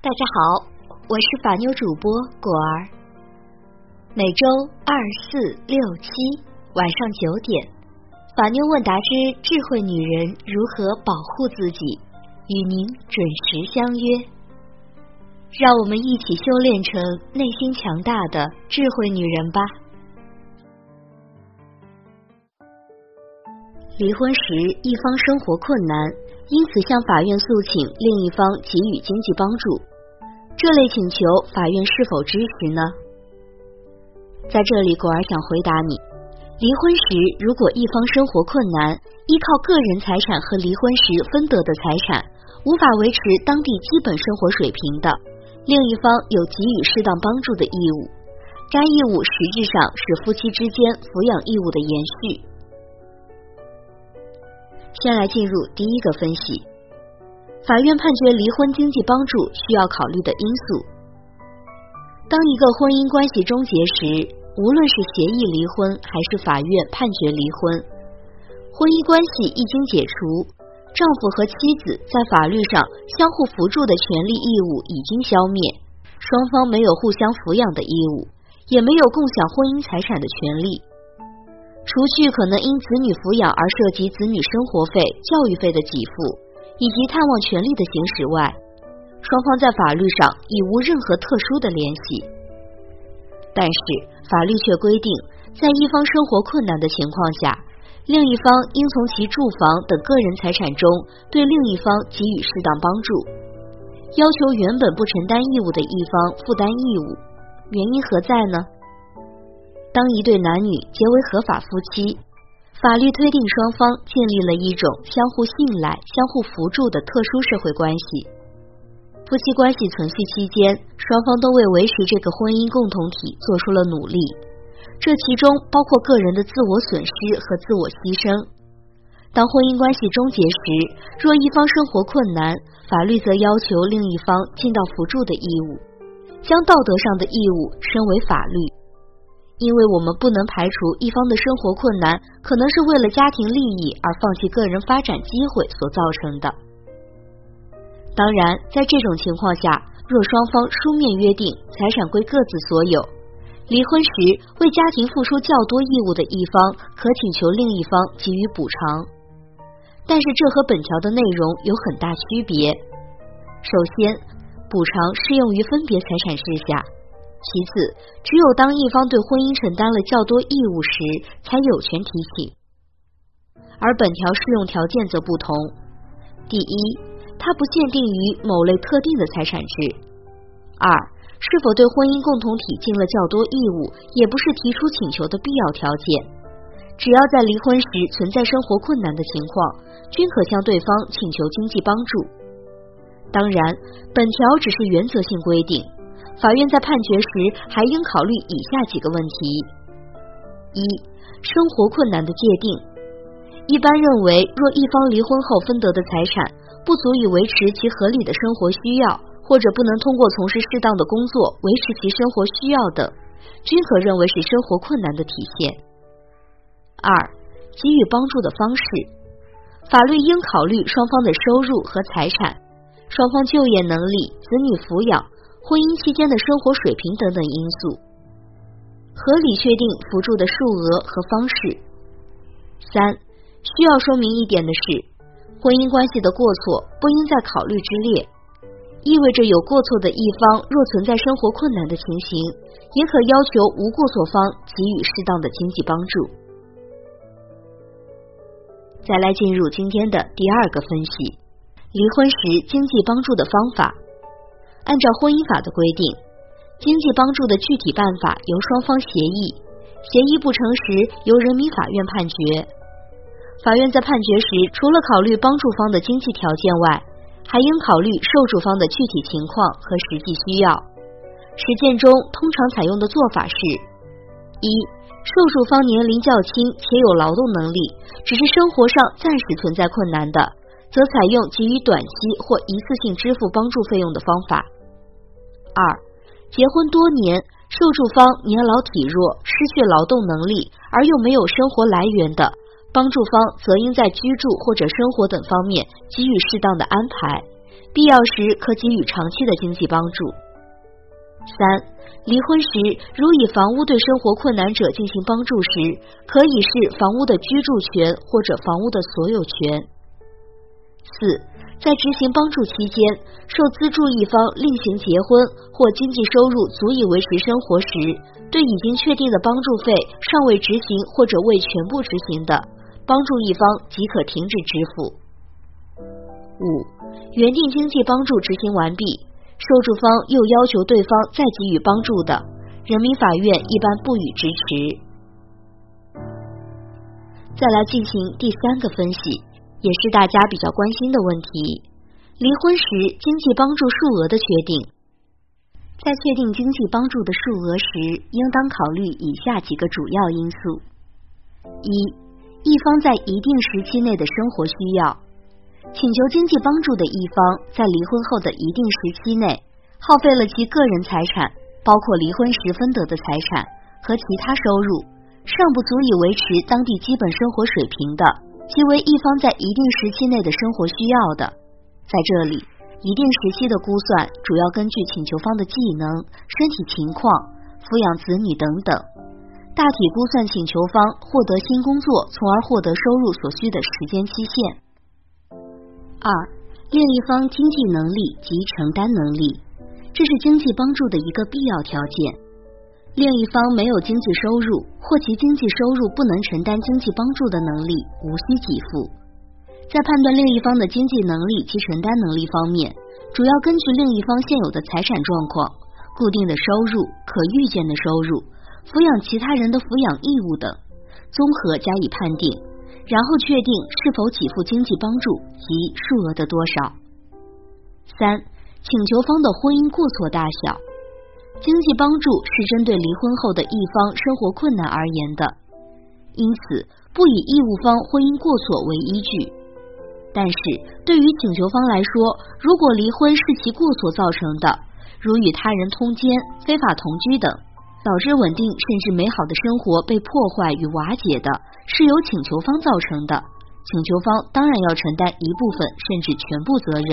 大家好，我是法妞主播果儿。每周二、四、六、七晚上九点，法妞问答之智慧女人如何保护自己，与您准时相约。让我们一起修炼成内心强大的智慧女人吧。离婚时，一方生活困难，因此向法院诉请另一方给予经济帮助。这类请求，法院是否支持呢？在这里，果儿想回答你：离婚时，如果一方生活困难，依靠个人财产和离婚时分得的财产无法维持当地基本生活水平的，另一方有给予适当帮助的义务。该义务实质上是夫妻之间抚养义务的延续。先来进入第一个分析，法院判决离婚经济帮助需要考虑的因素。当一个婚姻关系终结时，无论是协议离婚还是法院判决离婚，婚姻关系一经解除，丈夫和妻子在法律上相互扶助的权利义务已经消灭，双方没有互相抚养的义务，也没有共享婚姻财产的权利。除去可能因子女抚养而涉及子女生活费、教育费的给付，以及探望权利的行使外，双方在法律上已无任何特殊的联系。但是法律却规定，在一方生活困难的情况下，另一方应从其住房等个人财产中对另一方给予适当帮助，要求原本不承担义务的一方负担义务。原因何在呢？当一对男女结为合法夫妻，法律推定双方建立了一种相互信赖、相互扶助的特殊社会关系。夫妻关系存续期间，双方都为维持这个婚姻共同体做出了努力，这其中包括个人的自我损失和自我牺牲。当婚姻关系终结时，若一方生活困难，法律则要求另一方尽到扶助的义务，将道德上的义务升为法律。因为我们不能排除一方的生活困难可能是为了家庭利益而放弃个人发展机会所造成的。当然，在这种情况下，若双方书面约定财产归各自所有，离婚时为家庭付出较多义务的一方可请求另一方给予补偿。但是这和本条的内容有很大区别。首先，补偿适用于分别财产事项。其次，只有当一方对婚姻承担了较多义务时，才有权提起。而本条适用条件则不同：第一，它不限定于某类特定的财产制；二，是否对婚姻共同体尽了较多义务，也不是提出请求的必要条件。只要在离婚时存在生活困难的情况，均可向对方请求经济帮助。当然，本条只是原则性规定。法院在判决时还应考虑以下几个问题：一、生活困难的界定。一般认为，若一方离婚后分得的财产不足以维持其合理的生活需要，或者不能通过从事适当的工作维持其生活需要等，均可认为是生活困难的体现。二、给予帮助的方式。法律应考虑双方的收入和财产、双方就业能力、子女抚养。婚姻期间的生活水平等等因素，合理确定辅助的数额和方式。三、需要说明一点的是，婚姻关系的过错不应在考虑之列，意味着有过错的一方若存在生活困难的情形，也可要求无过错方给予适当的经济帮助。再来进入今天的第二个分析：离婚时经济帮助的方法。按照婚姻法的规定，经济帮助的具体办法由双方协议，协议不成时由人民法院判决。法院在判决时，除了考虑帮助方的经济条件外，还应考虑受助方的具体情况和实际需要。实践中通常采用的做法是：一、受助方年龄较轻且有劳动能力，只是生活上暂时存在困难的，则采用给予短期或一次性支付帮助费用的方法。二、结婚多年，受助方年老体弱，失去劳动能力而又没有生活来源的，帮助方则应在居住或者生活等方面给予适当的安排，必要时可给予长期的经济帮助。三。离婚时，如以房屋对生活困难者进行帮助时，可以是房屋的居住权或者房屋的所有权。四，在执行帮助期间，受资助一方另行结婚或经济收入足以维持生活时，对已经确定的帮助费尚未执行或者未全部执行的，帮助一方即可停止支付。五，原定经济帮助执行完毕。受助方又要求对方再给予帮助的，人民法院一般不予支持。再来进行第三个分析，也是大家比较关心的问题：离婚时经济帮助数额的确定。在确定经济帮助的数额时，应当考虑以下几个主要因素：一、一方在一定时期内的生活需要。请求经济帮助的一方在离婚后的一定时期内，耗费了其个人财产，包括离婚时分得的财产和其他收入，尚不足以维持当地基本生活水平的，即为一方在一定时期内的生活需要的。在这里，一定时期的估算主要根据请求方的技能、身体情况、抚养子女等等，大体估算请求方获得新工作，从而获得收入所需的时间期限。二，另一方经济能力及承担能力，这是经济帮助的一个必要条件。另一方没有经济收入，或其经济收入不能承担经济帮助的能力，无需给付。在判断另一方的经济能力及承担能力方面，主要根据另一方现有的财产状况、固定的收入、可预见的收入、抚养其他人的抚养义务等，综合加以判定。然后确定是否给付经济帮助及数额的多少。三、请求方的婚姻过错大小，经济帮助是针对离婚后的一方生活困难而言的，因此不以义务方婚姻过错为依据。但是对于请求方来说，如果离婚是其过错造成的，如与他人通奸、非法同居等。导致稳定甚至美好的生活被破坏与瓦解的，是由请求方造成的。请求方当然要承担一部分甚至全部责任。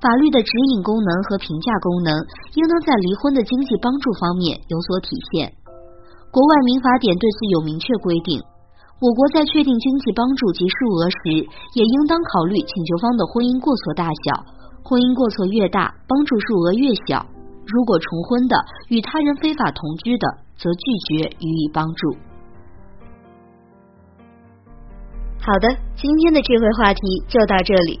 法律的指引功能和评价功能，应当在离婚的经济帮助方面有所体现。国外民法典对此有明确规定。我国在确定经济帮助及数额时，也应当考虑请求方的婚姻过错大小。婚姻过错越大，帮助数额越小。如果重婚的与他人非法同居的，则拒绝予以帮助。好的，今天的智慧话题就到这里。